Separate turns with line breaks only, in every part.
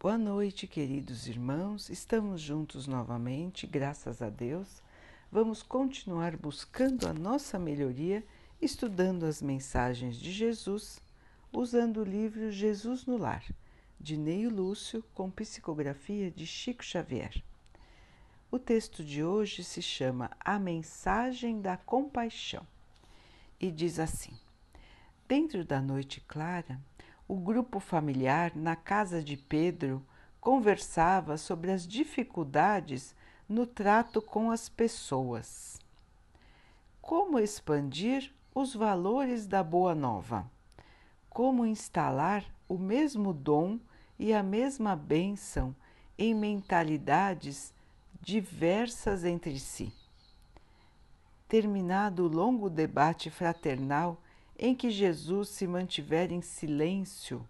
Boa noite, queridos irmãos. Estamos juntos novamente, graças a Deus. Vamos continuar buscando a nossa melhoria, estudando as mensagens de Jesus, usando o livro Jesus no Lar, de Neio Lúcio, com psicografia de Chico Xavier. O texto de hoje se chama A Mensagem da Compaixão e diz assim: Dentro da noite clara, o grupo familiar na casa de Pedro conversava sobre as dificuldades no trato com as pessoas. Como expandir os valores da Boa Nova? Como instalar o mesmo dom e a mesma bênção em mentalidades diversas entre si? Terminado o longo debate fraternal, em que Jesus se mantivera em silêncio,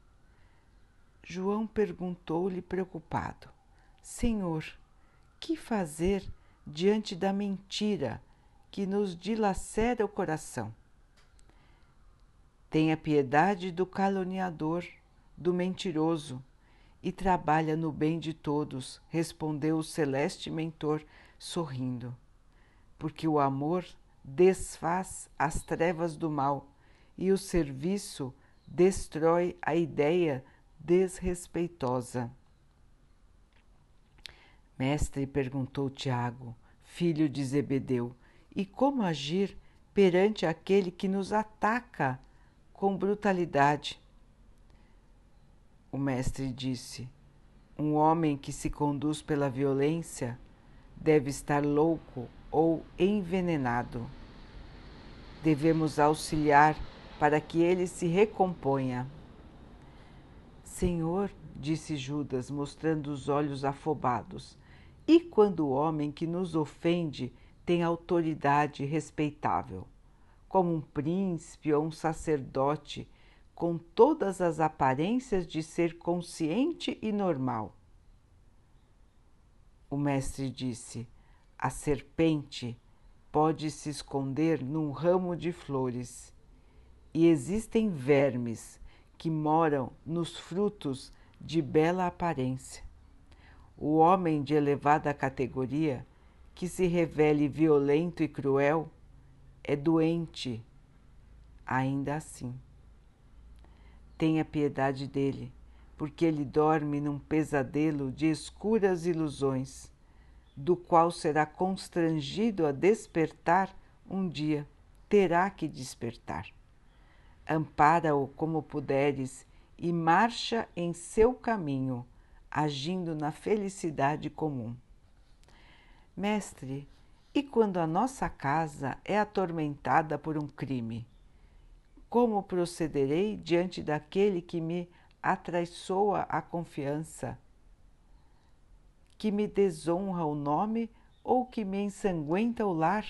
João perguntou-lhe preocupado: Senhor, que fazer diante da mentira que nos dilacera o coração? Tenha piedade do caluniador, do mentiroso, e trabalha no bem de todos, respondeu o celeste mentor, sorrindo, porque o amor desfaz as trevas do mal e o serviço destrói a ideia desrespeitosa. Mestre, perguntou Tiago, filho de Zebedeu, e como agir perante aquele que nos ataca com brutalidade? O mestre disse: Um homem que se conduz pela violência deve estar louco ou envenenado. Devemos auxiliar para que ele se recomponha. Senhor, disse Judas, mostrando os olhos afobados, e quando o homem que nos ofende tem autoridade respeitável, como um príncipe ou um sacerdote, com todas as aparências de ser consciente e normal? O mestre disse: a serpente pode se esconder num ramo de flores e existem vermes que moram nos frutos de bela aparência. O homem de elevada categoria, que se revele violento e cruel, é doente, ainda assim. Tenha piedade dele, porque ele dorme num pesadelo de escuras ilusões, do qual será constrangido a despertar um dia, terá que despertar ampara-o como puderes e marcha em seu caminho, agindo na felicidade comum. Mestre, e quando a nossa casa é atormentada por um crime? Como procederei diante daquele que me atraiçoa a confiança, que me desonra o nome ou que me ensanguenta o lar?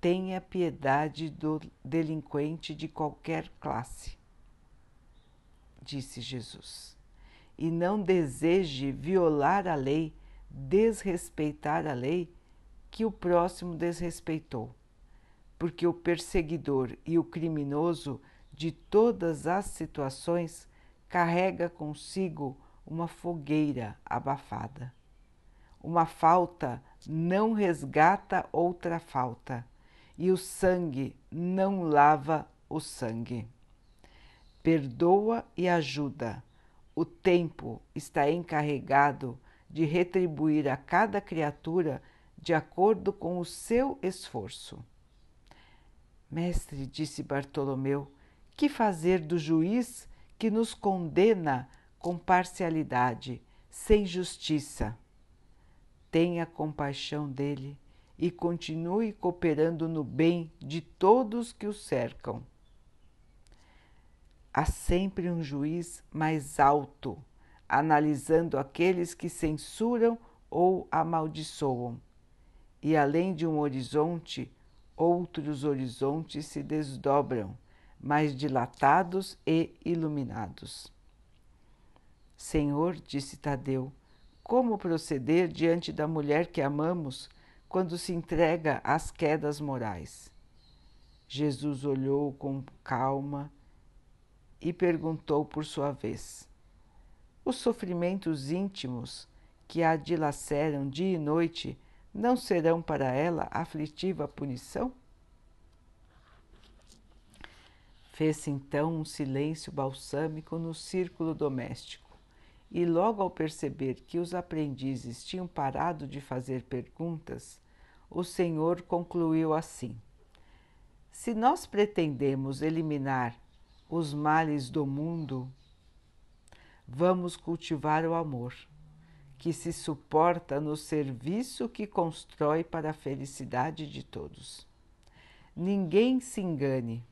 Tenha piedade do delinquente de qualquer classe, disse Jesus, e não deseje violar a lei, desrespeitar a lei que o próximo desrespeitou, porque o perseguidor e o criminoso de todas as situações carrega consigo uma fogueira abafada. Uma falta não resgata outra falta e o sangue não lava o sangue. Perdoa e ajuda. O tempo está encarregado de retribuir a cada criatura de acordo com o seu esforço. Mestre, disse Bartolomeu, que fazer do juiz que nos condena com parcialidade, sem justiça? Tenha compaixão dele e continue cooperando no bem de todos que o cercam. Há sempre um juiz mais alto, analisando aqueles que censuram ou amaldiçoam, e além de um horizonte, outros horizontes se desdobram, mais dilatados e iluminados. Senhor, disse Tadeu, como proceder diante da mulher que amamos quando se entrega às quedas morais. Jesus olhou com calma e perguntou por sua vez: os sofrimentos íntimos que a dilaceram dia e noite não serão para ela aflitiva punição? Fez-se então um silêncio balsâmico no círculo doméstico, e logo ao perceber que os aprendizes tinham parado de fazer perguntas, o Senhor concluiu assim: Se nós pretendemos eliminar os males do mundo, vamos cultivar o amor, que se suporta no serviço que constrói para a felicidade de todos. Ninguém se engane,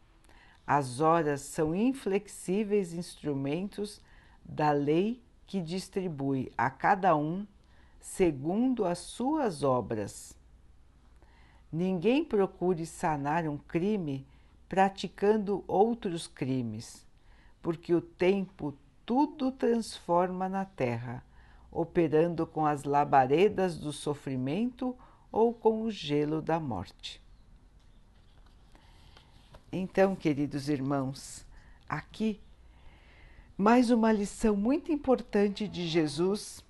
as horas são inflexíveis instrumentos da lei que distribui a cada um segundo as suas obras. Ninguém procure sanar um crime praticando outros crimes, porque o tempo tudo transforma na terra, operando com as labaredas do sofrimento ou com o gelo da morte. Então, queridos irmãos, aqui mais uma lição muito importante de Jesus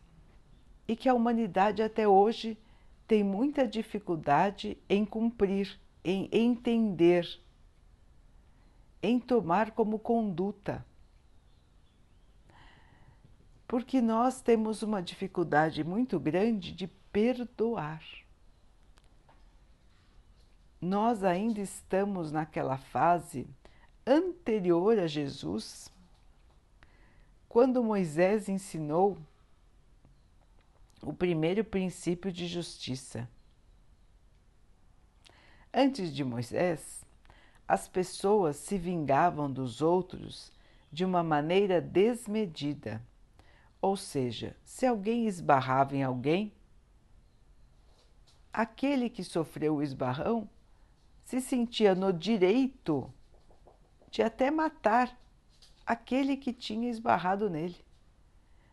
e que a humanidade até hoje tem muita dificuldade em cumprir, em entender, em tomar como conduta porque nós temos uma dificuldade muito grande de perdoar. Nós ainda estamos naquela fase anterior a Jesus, quando Moisés ensinou o primeiro princípio de justiça. Antes de Moisés, as pessoas se vingavam dos outros de uma maneira desmedida ou seja, se alguém esbarrava em alguém, aquele que sofreu o esbarrão se sentia no direito de até matar aquele que tinha esbarrado nele.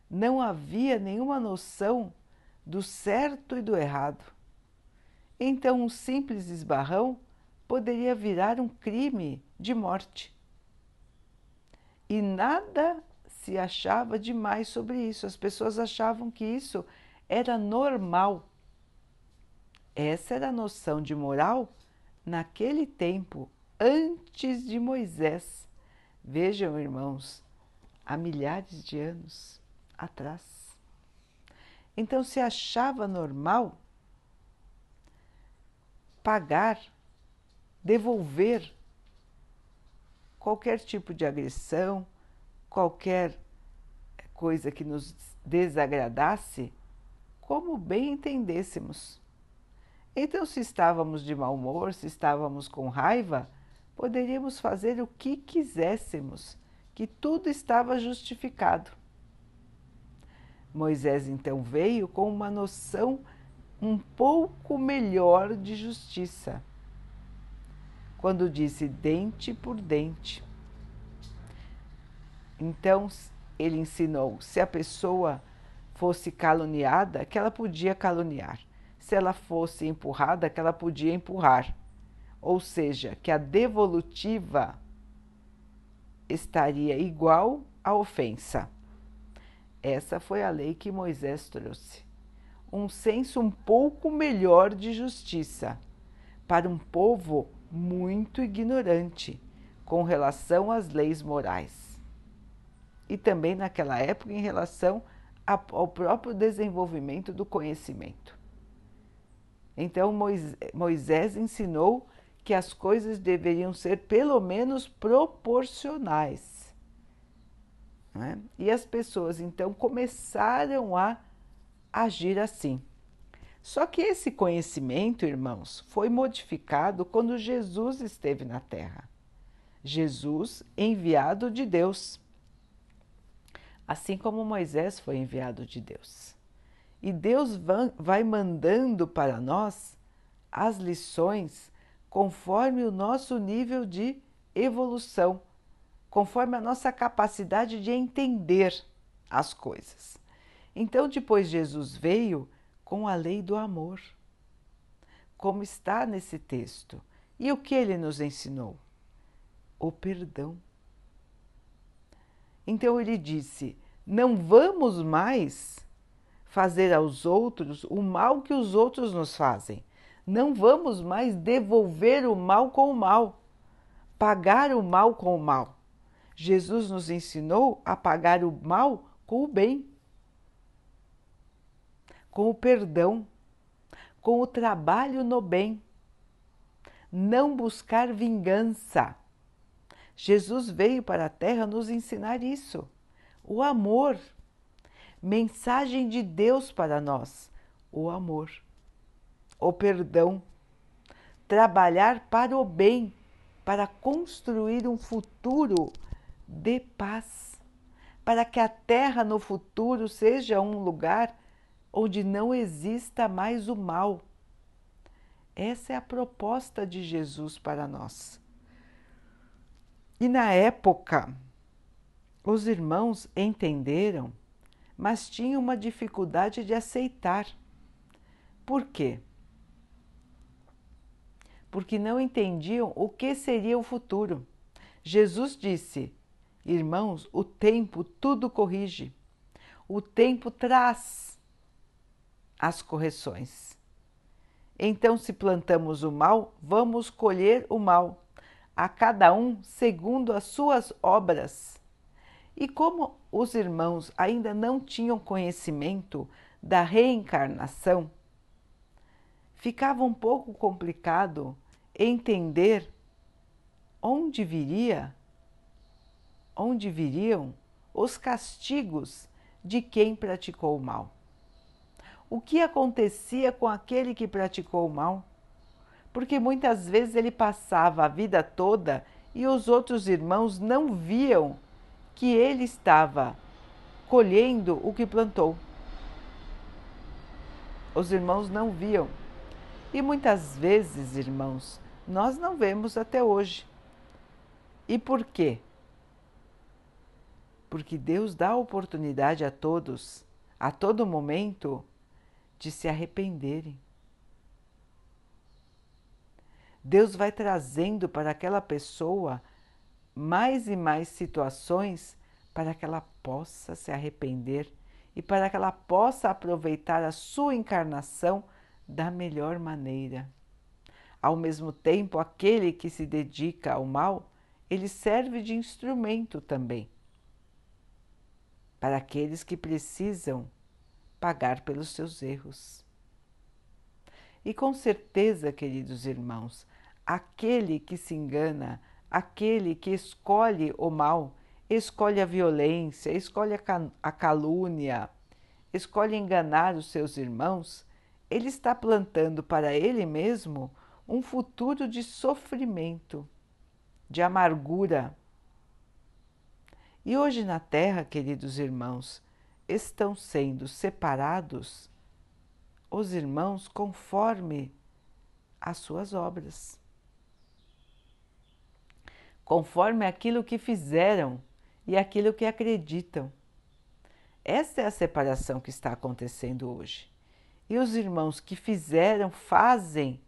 Não havia nenhuma noção do certo e do errado. Então, um simples esbarrão poderia virar um crime de morte. E nada se achava demais sobre isso. As pessoas achavam que isso era normal. Essa era a noção de moral naquele tempo, antes de Moisés. Vejam, irmãos, há milhares de anos atrás. Então se achava normal pagar, devolver qualquer tipo de agressão, qualquer coisa que nos desagradasse, como bem entendêssemos. Então, se estávamos de mau humor, se estávamos com raiva, poderíamos fazer o que quiséssemos, que tudo estava justificado. Moisés então veio com uma noção um pouco melhor de justiça, quando disse dente por dente. Então ele ensinou: se a pessoa fosse caluniada, que ela podia caluniar. Se ela fosse empurrada, que ela podia empurrar. Ou seja, que a devolutiva estaria igual à ofensa. Essa foi a lei que Moisés trouxe. Um senso um pouco melhor de justiça para um povo muito ignorante com relação às leis morais e também naquela época em relação ao próprio desenvolvimento do conhecimento. Então Moisés ensinou que as coisas deveriam ser pelo menos proporcionais. É? E as pessoas então começaram a agir assim. Só que esse conhecimento, irmãos, foi modificado quando Jesus esteve na Terra. Jesus, enviado de Deus assim como Moisés foi enviado de Deus. E Deus vai mandando para nós as lições conforme o nosso nível de evolução, conforme a nossa capacidade de entender as coisas. Então, depois Jesus veio com a lei do amor, como está nesse texto. E o que ele nos ensinou? O perdão. Então ele disse: Não vamos mais fazer aos outros o mal que os outros nos fazem. Não vamos mais devolver o mal com o mal, pagar o mal com o mal. Jesus nos ensinou a pagar o mal com o bem, com o perdão, com o trabalho no bem. Não buscar vingança. Jesus veio para a Terra nos ensinar isso. O amor. Mensagem de Deus para nós. O amor. O perdão. Trabalhar para o bem, para construir um futuro de paz. Para que a Terra no futuro seja um lugar onde não exista mais o mal. Essa é a proposta de Jesus para nós. E na época, os irmãos entenderam, mas tinham uma dificuldade de aceitar. Por quê? Porque não entendiam o que seria o futuro. Jesus disse: Irmãos, o tempo tudo corrige. O tempo traz as correções. Então, se plantamos o mal, vamos colher o mal, a cada um segundo as suas obras. E como os irmãos ainda não tinham conhecimento da reencarnação, ficava um pouco complicado entender onde viria, onde viriam os castigos de quem praticou o mal. O que acontecia com aquele que praticou o mal? Porque muitas vezes ele passava a vida toda e os outros irmãos não viam que ele estava colhendo o que plantou. Os irmãos não viam. E muitas vezes, irmãos, nós não vemos até hoje. E por quê? Porque Deus dá oportunidade a todos, a todo momento, de se arrependerem. Deus vai trazendo para aquela pessoa mais e mais situações para que ela possa se arrepender e para que ela possa aproveitar a sua encarnação da melhor maneira. Ao mesmo tempo, aquele que se dedica ao mal, ele serve de instrumento também para aqueles que precisam pagar pelos seus erros. E com certeza, queridos irmãos, aquele que se engana aquele que escolhe o mal, escolhe a violência, escolhe a calúnia, escolhe enganar os seus irmãos, ele está plantando para ele mesmo um futuro de sofrimento, de amargura. E hoje na Terra, queridos irmãos, estão sendo separados os irmãos conforme as suas obras conforme aquilo que fizeram e aquilo que acreditam. Essa é a separação que está acontecendo hoje. E os irmãos que fizeram, fazem,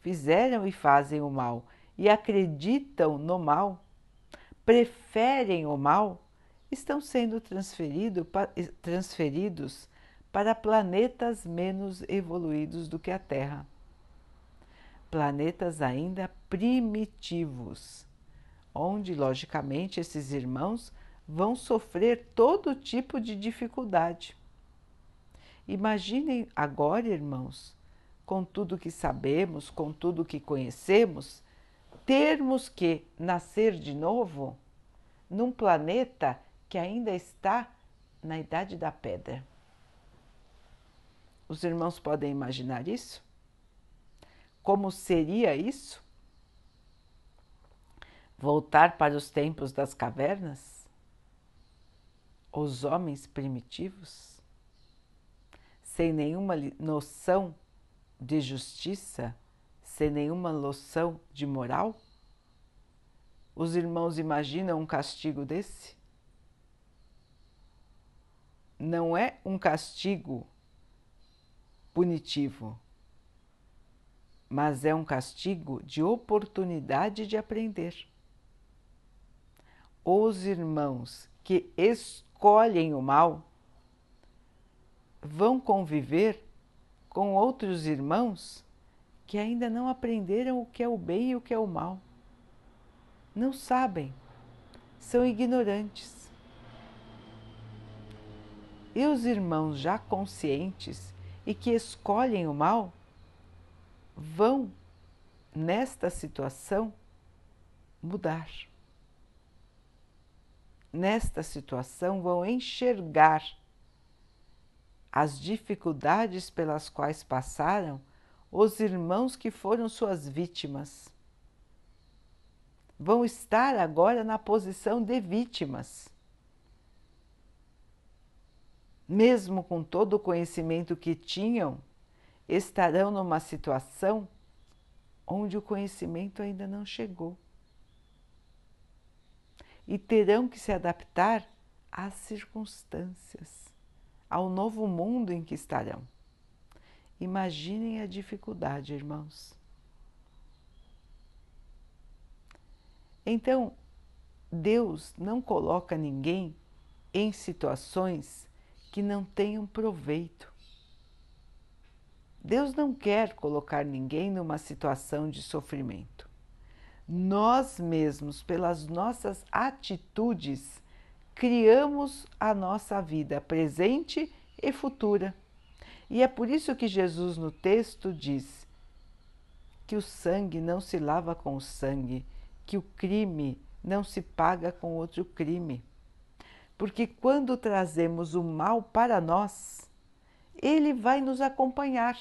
fizeram e fazem o mal e acreditam no mal, preferem o mal, estão sendo transferido, transferidos para planetas menos evoluídos do que a Terra. Planetas ainda primitivos onde, logicamente, esses irmãos vão sofrer todo tipo de dificuldade. Imaginem agora, irmãos, com tudo que sabemos, com tudo que conhecemos, termos que nascer de novo num planeta que ainda está na idade da pedra. Os irmãos podem imaginar isso? Como seria isso? voltar para os tempos das cavernas? Os homens primitivos? Sem nenhuma noção de justiça, sem nenhuma noção de moral? Os irmãos imaginam um castigo desse? Não é um castigo punitivo, mas é um castigo de oportunidade de aprender os irmãos que escolhem o mal vão conviver com outros irmãos que ainda não aprenderam o que é o bem e o que é o mal. Não sabem, são ignorantes. E os irmãos já conscientes e que escolhem o mal vão, nesta situação, mudar. Nesta situação, vão enxergar as dificuldades pelas quais passaram os irmãos que foram suas vítimas. Vão estar agora na posição de vítimas. Mesmo com todo o conhecimento que tinham, estarão numa situação onde o conhecimento ainda não chegou. E terão que se adaptar às circunstâncias ao novo mundo em que estarão. Imaginem a dificuldade, irmãos. Então, Deus não coloca ninguém em situações que não tenham proveito. Deus não quer colocar ninguém numa situação de sofrimento. Nós mesmos, pelas nossas atitudes, criamos a nossa vida presente e futura. E é por isso que Jesus no texto diz que o sangue não se lava com o sangue, que o crime não se paga com outro crime. Porque quando trazemos o mal para nós, ele vai nos acompanhar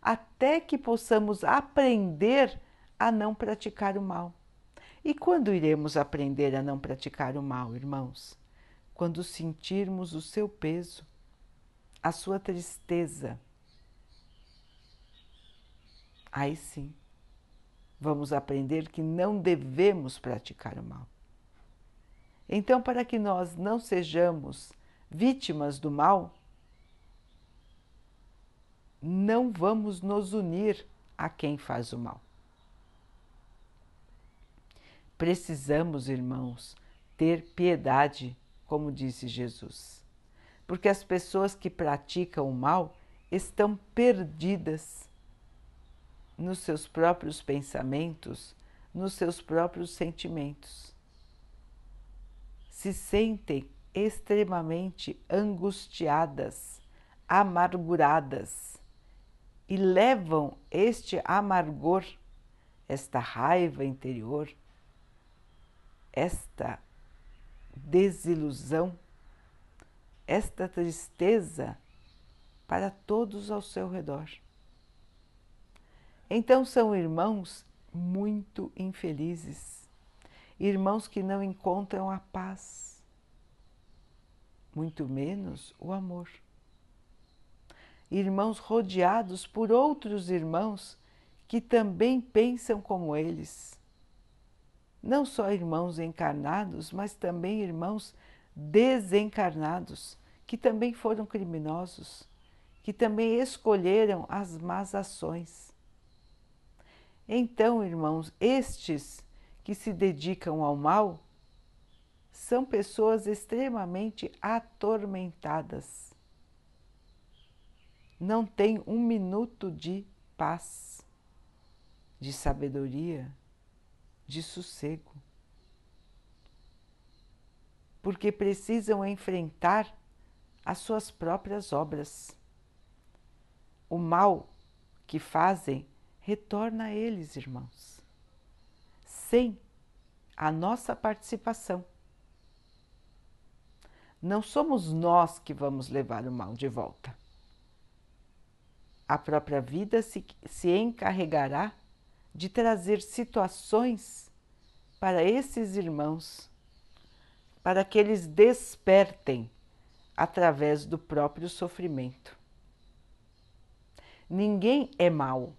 até que possamos aprender a não praticar o mal. E quando iremos aprender a não praticar o mal, irmãos? Quando sentirmos o seu peso, a sua tristeza. Aí sim, vamos aprender que não devemos praticar o mal. Então, para que nós não sejamos vítimas do mal, não vamos nos unir a quem faz o mal. Precisamos, irmãos, ter piedade, como disse Jesus, porque as pessoas que praticam o mal estão perdidas nos seus próprios pensamentos, nos seus próprios sentimentos. Se sentem extremamente angustiadas, amarguradas e levam este amargor, esta raiva interior, esta desilusão, esta tristeza para todos ao seu redor. Então são irmãos muito infelizes, irmãos que não encontram a paz, muito menos o amor. Irmãos rodeados por outros irmãos que também pensam como eles não só irmãos encarnados, mas também irmãos desencarnados, que também foram criminosos, que também escolheram as más ações. Então, irmãos, estes que se dedicam ao mal são pessoas extremamente atormentadas. Não têm um minuto de paz, de sabedoria, de sossego. Porque precisam enfrentar as suas próprias obras. O mal que fazem retorna a eles, irmãos, sem a nossa participação. Não somos nós que vamos levar o mal de volta. A própria vida se, se encarregará de trazer situações para esses irmãos, para que eles despertem através do próprio sofrimento. Ninguém é mal,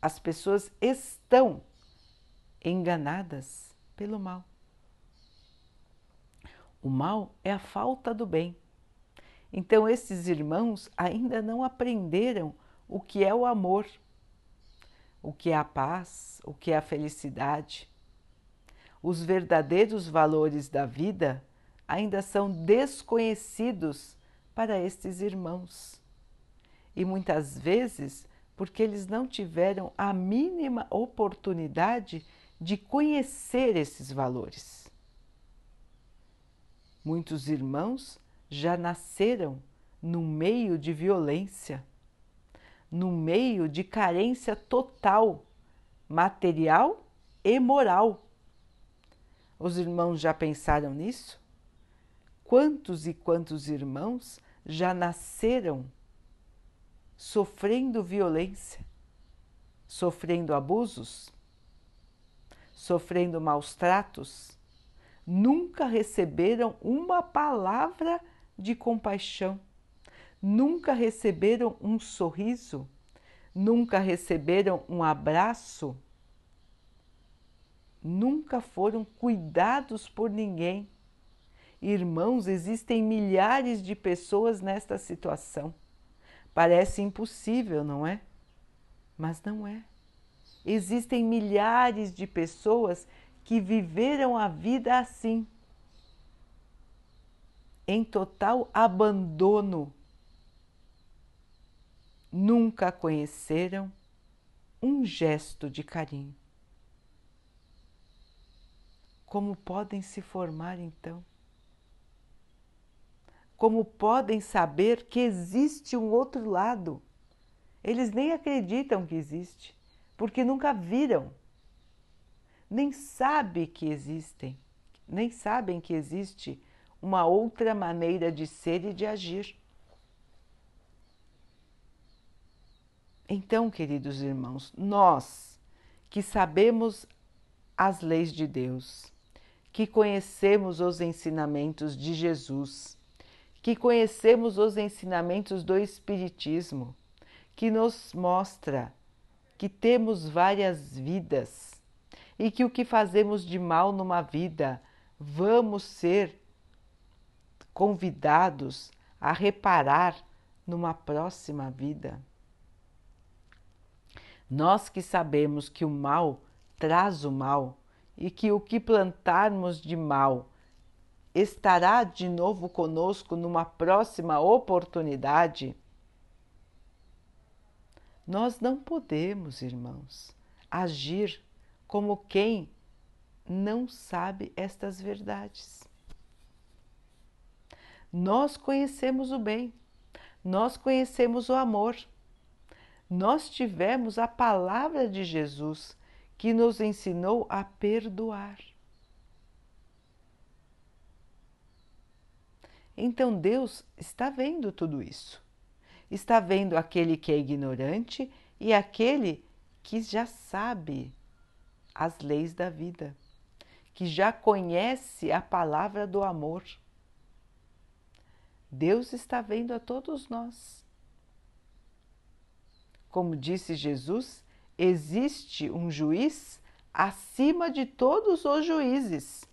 as pessoas estão enganadas pelo mal. O mal é a falta do bem. Então, esses irmãos ainda não aprenderam o que é o amor o que é a paz, o que é a felicidade. Os verdadeiros valores da vida ainda são desconhecidos para estes irmãos. E muitas vezes porque eles não tiveram a mínima oportunidade de conhecer esses valores. Muitos irmãos já nasceram no meio de violência, no meio de carência total, material e moral. Os irmãos já pensaram nisso? Quantos e quantos irmãos já nasceram sofrendo violência, sofrendo abusos, sofrendo maus tratos, nunca receberam uma palavra de compaixão, nunca receberam um sorriso, nunca receberam um abraço, nunca foram cuidados por ninguém. Irmãos, existem milhares de pessoas nesta situação. Parece impossível, não é? Mas não é. Existem milhares de pessoas que viveram a vida assim, em total abandono. Nunca conheceram um gesto de carinho. Como podem se formar então? como podem saber que existe um outro lado? Eles nem acreditam que existe, porque nunca viram, nem sabem que existem, nem sabem que existe uma outra maneira de ser e de agir. Então, queridos irmãos, nós que sabemos as leis de Deus, que conhecemos os ensinamentos de Jesus, que conhecemos os ensinamentos do Espiritismo, que nos mostra que temos várias vidas e que o que fazemos de mal numa vida vamos ser convidados a reparar numa próxima vida. Nós que sabemos que o mal traz o mal e que o que plantarmos de mal estará de novo conosco numa próxima oportunidade? Nós não podemos, irmãos, agir como quem não sabe estas verdades. Nós conhecemos o bem, nós conhecemos o amor, nós tivemos a palavra de Jesus que nos ensinou a perdoar. Então Deus está vendo tudo isso. Está vendo aquele que é ignorante e aquele que já sabe as leis da vida, que já conhece a palavra do amor. Deus está vendo a todos nós. Como disse Jesus, existe um juiz acima de todos os juízes.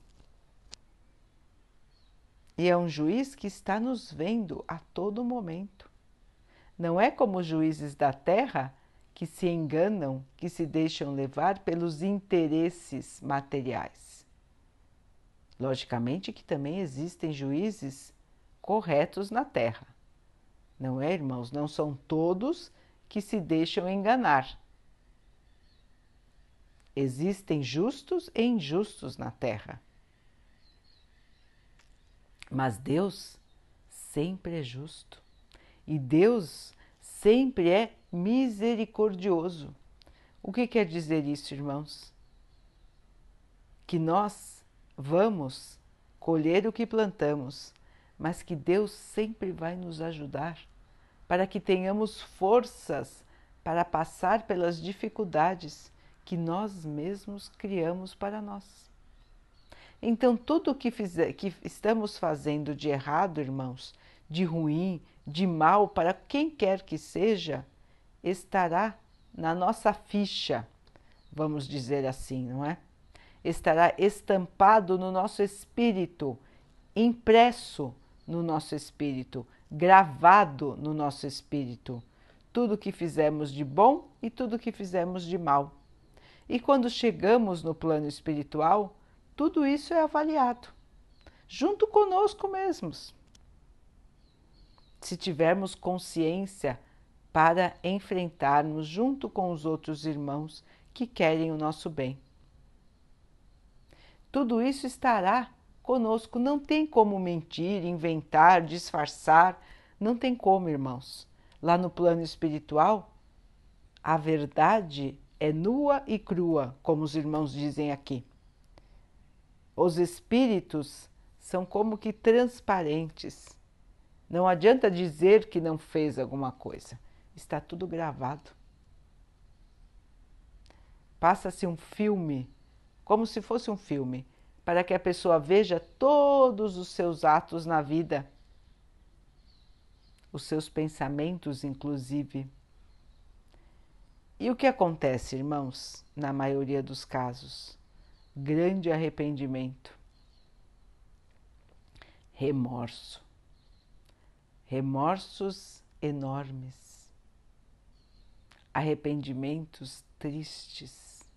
E é um juiz que está nos vendo a todo momento. Não é como os juízes da terra que se enganam, que se deixam levar pelos interesses materiais. Logicamente que também existem juízes corretos na terra. Não é, irmãos? Não são todos que se deixam enganar. Existem justos e injustos na terra. Mas Deus sempre é justo e Deus sempre é misericordioso. O que quer dizer isso, irmãos? Que nós vamos colher o que plantamos, mas que Deus sempre vai nos ajudar para que tenhamos forças para passar pelas dificuldades que nós mesmos criamos para nós. Então, tudo que, fizer, que estamos fazendo de errado, irmãos, de ruim, de mal, para quem quer que seja, estará na nossa ficha, vamos dizer assim, não é? Estará estampado no nosso espírito, impresso no nosso espírito, gravado no nosso espírito. Tudo que fizemos de bom e tudo que fizemos de mal. E quando chegamos no plano espiritual, tudo isso é avaliado. junto conosco mesmos. Se tivermos consciência para enfrentarmos junto com os outros irmãos que querem o nosso bem. Tudo isso estará conosco, não tem como mentir, inventar, disfarçar, não tem como, irmãos. Lá no plano espiritual, a verdade é nua e crua, como os irmãos dizem aqui. Os espíritos são como que transparentes. Não adianta dizer que não fez alguma coisa, está tudo gravado. Passa-se um filme, como se fosse um filme, para que a pessoa veja todos os seus atos na vida, os seus pensamentos, inclusive. E o que acontece, irmãos, na maioria dos casos? grande arrependimento, remorso, remorsos enormes, arrependimentos tristes.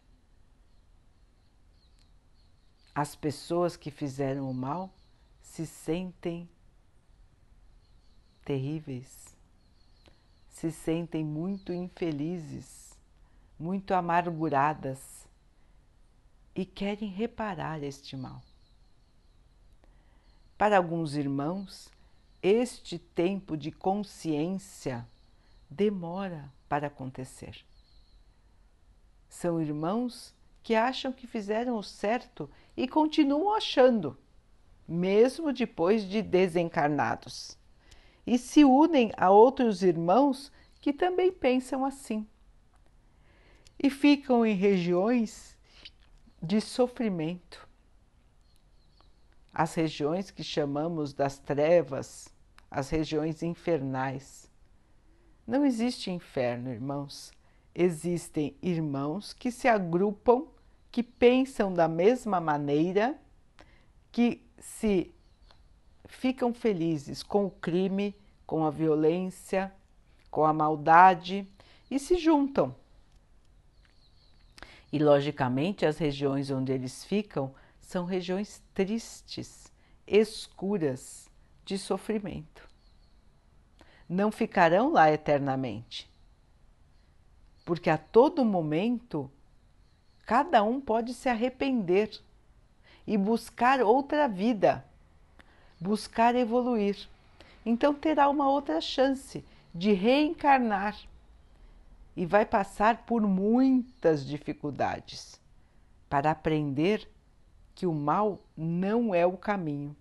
As pessoas que fizeram o mal se sentem terríveis, se sentem muito infelizes, muito amarguradas e querem reparar este mal. Para alguns irmãos, este tempo de consciência demora para acontecer. São irmãos que acham que fizeram o certo e continuam achando, mesmo depois de desencarnados, e se unem a outros irmãos que também pensam assim. E ficam em regiões de sofrimento. As regiões que chamamos das trevas, as regiões infernais. Não existe inferno, irmãos. Existem irmãos que se agrupam, que pensam da mesma maneira, que se ficam felizes com o crime, com a violência, com a maldade e se juntam e, logicamente, as regiões onde eles ficam são regiões tristes, escuras, de sofrimento. Não ficarão lá eternamente, porque a todo momento cada um pode se arrepender e buscar outra vida, buscar evoluir. Então terá uma outra chance de reencarnar e vai passar por muitas dificuldades para aprender que o mal não é o caminho,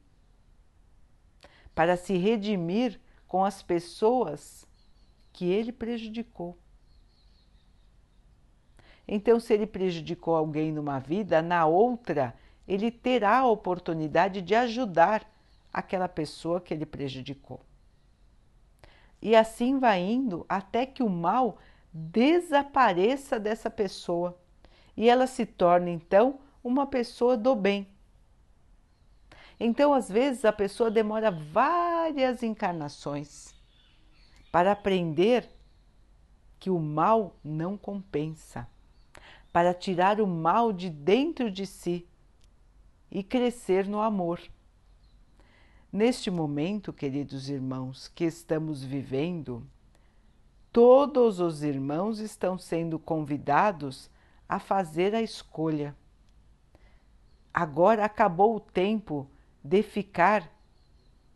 para se redimir com as pessoas que ele prejudicou. Então, se ele prejudicou alguém numa vida, na outra, ele terá a oportunidade de ajudar aquela pessoa que ele prejudicou. E assim vai indo até que o mal desapareça dessa pessoa e ela se torne então uma pessoa do bem. Então, às vezes, a pessoa demora várias encarnações para aprender que o mal não compensa, para tirar o mal de dentro de si e crescer no amor. Neste momento, queridos irmãos, que estamos vivendo, todos os irmãos estão sendo convidados a fazer a escolha. Agora acabou o tempo de ficar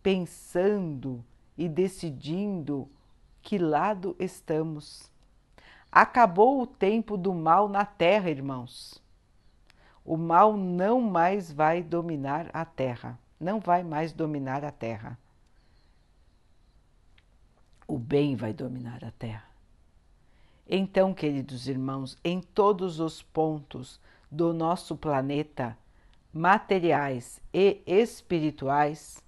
pensando e decidindo que lado estamos. Acabou o tempo do mal na terra, irmãos. O mal não mais vai dominar a terra, não vai mais dominar a terra o bem vai dominar a Terra. Então, queridos irmãos, em todos os pontos do nosso planeta, materiais e espirituais,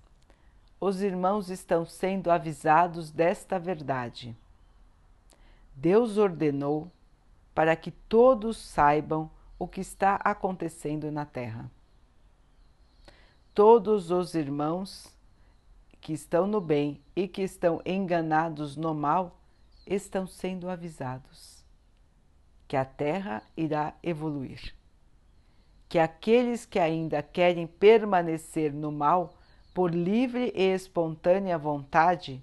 os irmãos estão sendo avisados desta verdade. Deus ordenou para que todos saibam o que está acontecendo na Terra. Todos os irmãos que estão no bem e que estão enganados no mal estão sendo avisados que a Terra irá evoluir, que aqueles que ainda querem permanecer no mal por livre e espontânea vontade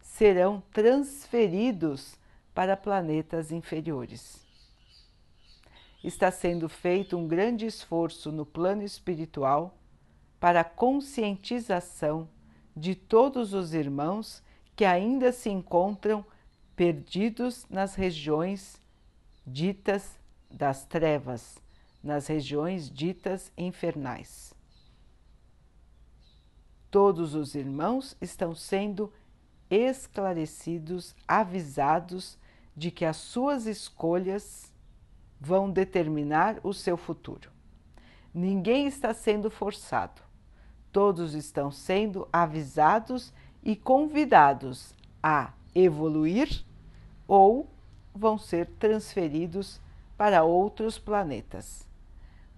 serão transferidos para planetas inferiores. Está sendo feito um grande esforço no plano espiritual para a conscientização de todos os irmãos que ainda se encontram perdidos nas regiões ditas das trevas, nas regiões ditas infernais. Todos os irmãos estão sendo esclarecidos, avisados de que as suas escolhas vão determinar o seu futuro. Ninguém está sendo forçado, todos estão sendo avisados e convidados a evoluir ou vão ser transferidos para outros planetas.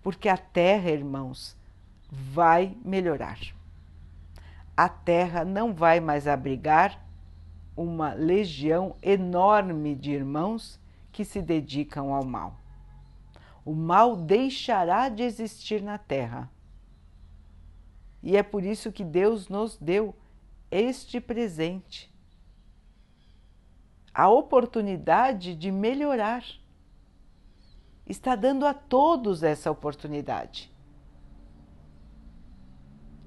Porque a Terra, irmãos, vai melhorar. A Terra não vai mais abrigar uma legião enorme de irmãos que se dedicam ao mal. O mal deixará de existir na Terra. E é por isso que Deus nos deu este presente a oportunidade de melhorar. Está dando a todos essa oportunidade.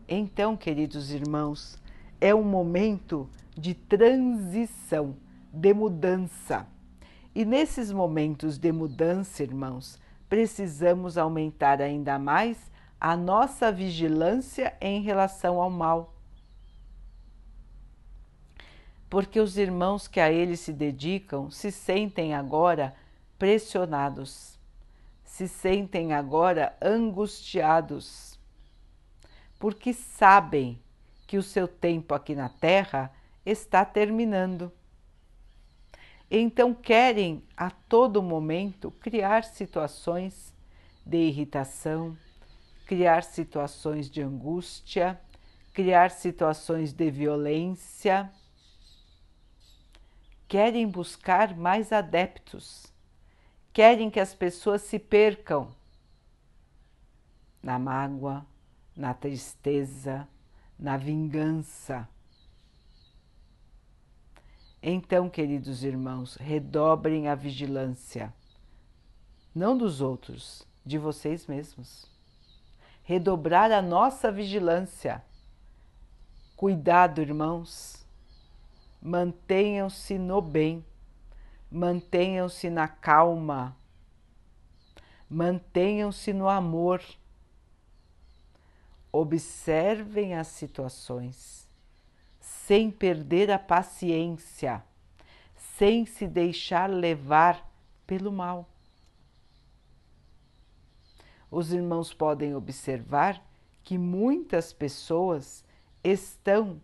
Então, queridos irmãos, é um momento de transição, de mudança. E nesses momentos de mudança, irmãos, precisamos aumentar ainda mais a nossa vigilância em relação ao mal porque os irmãos que a ele se dedicam se sentem agora pressionados, se sentem agora angustiados, porque sabem que o seu tempo aqui na Terra está terminando. Então querem a todo momento criar situações de irritação, criar situações de angústia, criar situações de violência querem buscar mais adeptos, querem que as pessoas se percam na mágoa, na tristeza, na vingança. Então, queridos irmãos, redobrem a vigilância, não dos outros, de vocês mesmos. Redobrar a nossa vigilância. Cuidado, irmãos mantenham-se no bem, mantenham-se na calma, mantenham-se no amor. Observem as situações sem perder a paciência, sem se deixar levar pelo mal. Os irmãos podem observar que muitas pessoas estão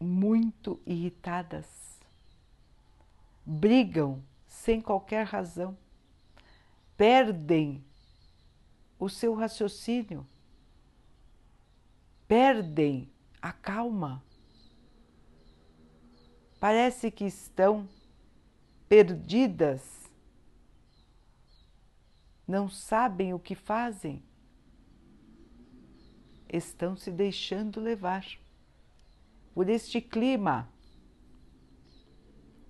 muito irritadas, brigam sem qualquer razão, perdem o seu raciocínio, perdem a calma. Parece que estão perdidas, não sabem o que fazem, estão se deixando levar por este clima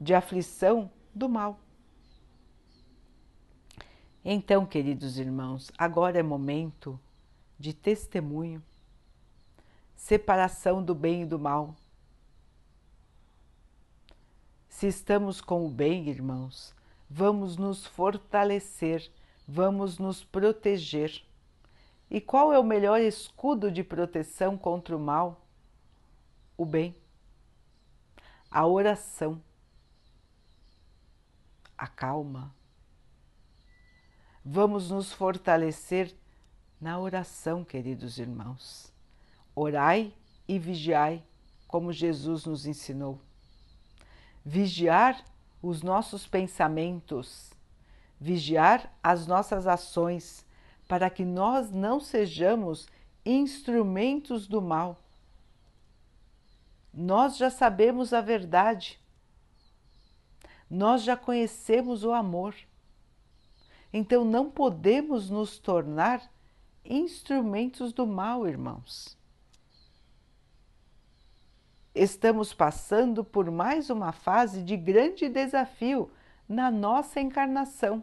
de aflição do mal. Então, queridos irmãos, agora é momento de testemunho, separação do bem e do mal. Se estamos com o bem, irmãos, vamos nos fortalecer, vamos nos proteger. E qual é o melhor escudo de proteção contra o mal? o bem, a oração, a calma. Vamos nos fortalecer na oração, queridos irmãos. Orai e vigiai, como Jesus nos ensinou. Vigiar os nossos pensamentos, vigiar as nossas ações, para que nós não sejamos instrumentos do mal nós já sabemos a verdade, nós já conhecemos o amor. Então não podemos nos tornar instrumentos do mal, irmãos. Estamos passando por mais uma fase de grande desafio na nossa encarnação.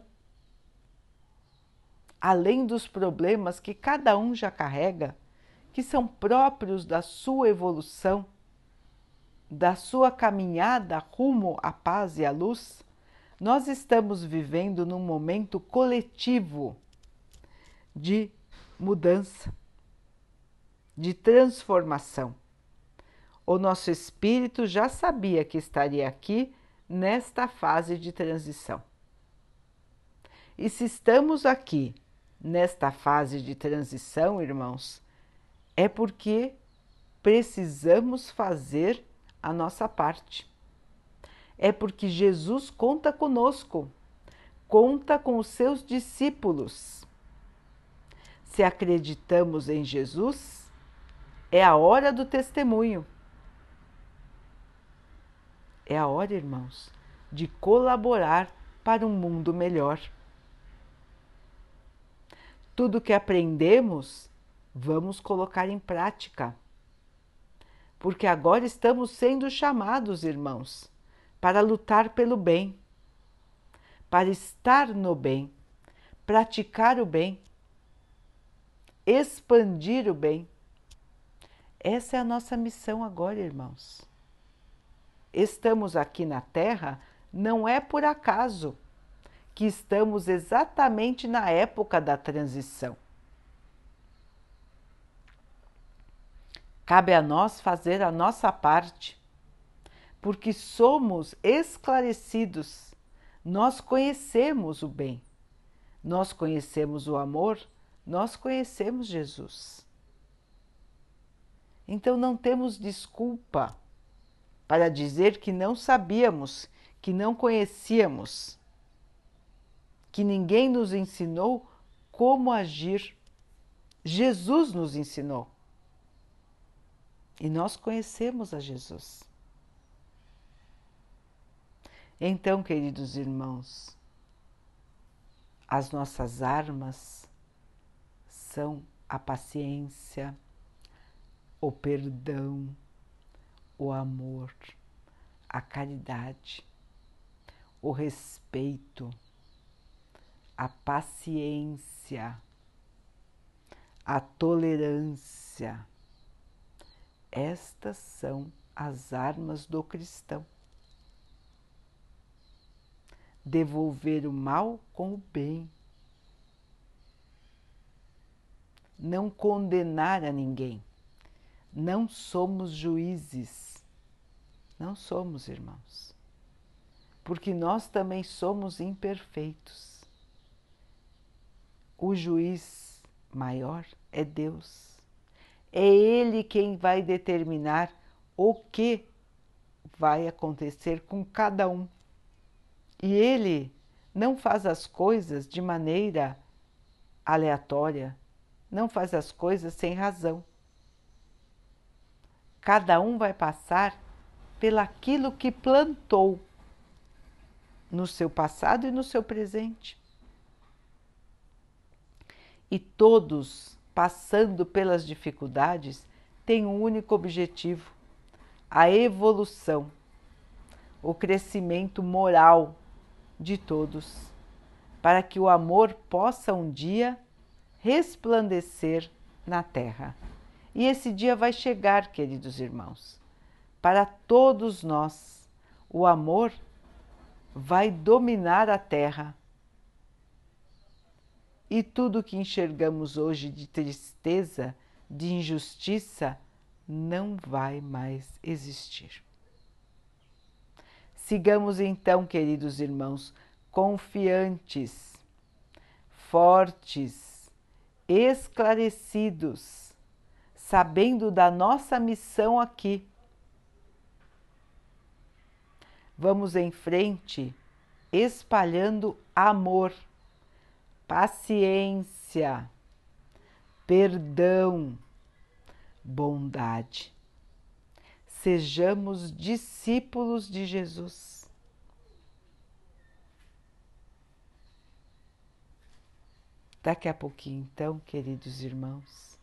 Além dos problemas que cada um já carrega, que são próprios da sua evolução, da sua caminhada rumo à paz e à luz, nós estamos vivendo num momento coletivo de mudança, de transformação. O nosso espírito já sabia que estaria aqui nesta fase de transição. E se estamos aqui nesta fase de transição, irmãos, é porque precisamos fazer a nossa parte. É porque Jesus conta conosco, conta com os seus discípulos. Se acreditamos em Jesus, é a hora do testemunho. É a hora, irmãos, de colaborar para um mundo melhor. Tudo que aprendemos, vamos colocar em prática porque agora estamos sendo chamados, irmãos, para lutar pelo bem, para estar no bem, praticar o bem, expandir o bem. Essa é a nossa missão agora, irmãos. Estamos aqui na Terra não é por acaso que estamos exatamente na época da transição. Cabe a nós fazer a nossa parte, porque somos esclarecidos, nós conhecemos o bem, nós conhecemos o amor, nós conhecemos Jesus. Então não temos desculpa para dizer que não sabíamos, que não conhecíamos, que ninguém nos ensinou como agir. Jesus nos ensinou. E nós conhecemos a Jesus. Então, queridos irmãos, as nossas armas são a paciência, o perdão, o amor, a caridade, o respeito, a paciência, a tolerância estas são as armas do cristão. Devolver o mal com o bem. Não condenar a ninguém. Não somos juízes. Não somos, irmãos. Porque nós também somos imperfeitos. O juiz maior é Deus é Ele quem vai determinar o que vai acontecer com cada um. E Ele não faz as coisas de maneira aleatória, não faz as coisas sem razão. Cada um vai passar pelaquilo que plantou no seu passado e no seu presente. E todos passando pelas dificuldades, tem um único objetivo: a evolução, o crescimento moral de todos, para que o amor possa um dia resplandecer na Terra. E esse dia vai chegar, queridos irmãos. Para todos nós, o amor vai dominar a Terra e tudo que enxergamos hoje de tristeza, de injustiça, não vai mais existir. Sigamos então, queridos irmãos, confiantes, fortes, esclarecidos, sabendo da nossa missão aqui. Vamos em frente, espalhando amor paciência, perdão, bondade. Sejamos discípulos de Jesus. Daqui a pouquinho, então, queridos irmãos,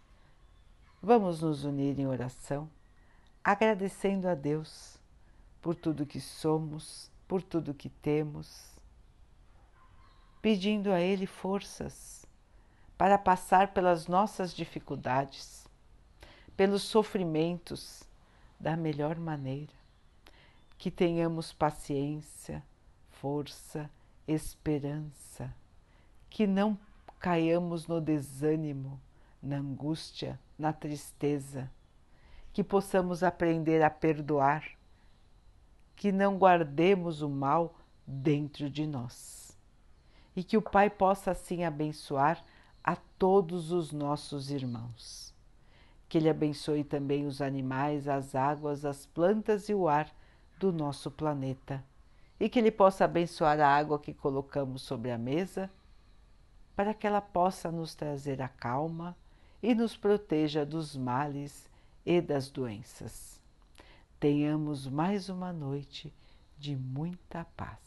vamos nos unir em oração, agradecendo a Deus por tudo que somos, por tudo que temos, pedindo a Ele forças para passar pelas nossas dificuldades, pelos sofrimentos da melhor maneira, que tenhamos paciência, força, esperança, que não caiamos no desânimo, na angústia, na tristeza, que possamos aprender a perdoar, que não guardemos o mal dentro de nós e que o Pai possa assim abençoar a todos os nossos irmãos. Que Ele abençoe também os animais, as águas, as plantas e o ar do nosso planeta e que Ele possa abençoar a água que colocamos sobre a mesa para que ela possa nos trazer a calma e nos proteja dos males e das doenças. Tenhamos mais uma noite de muita paz.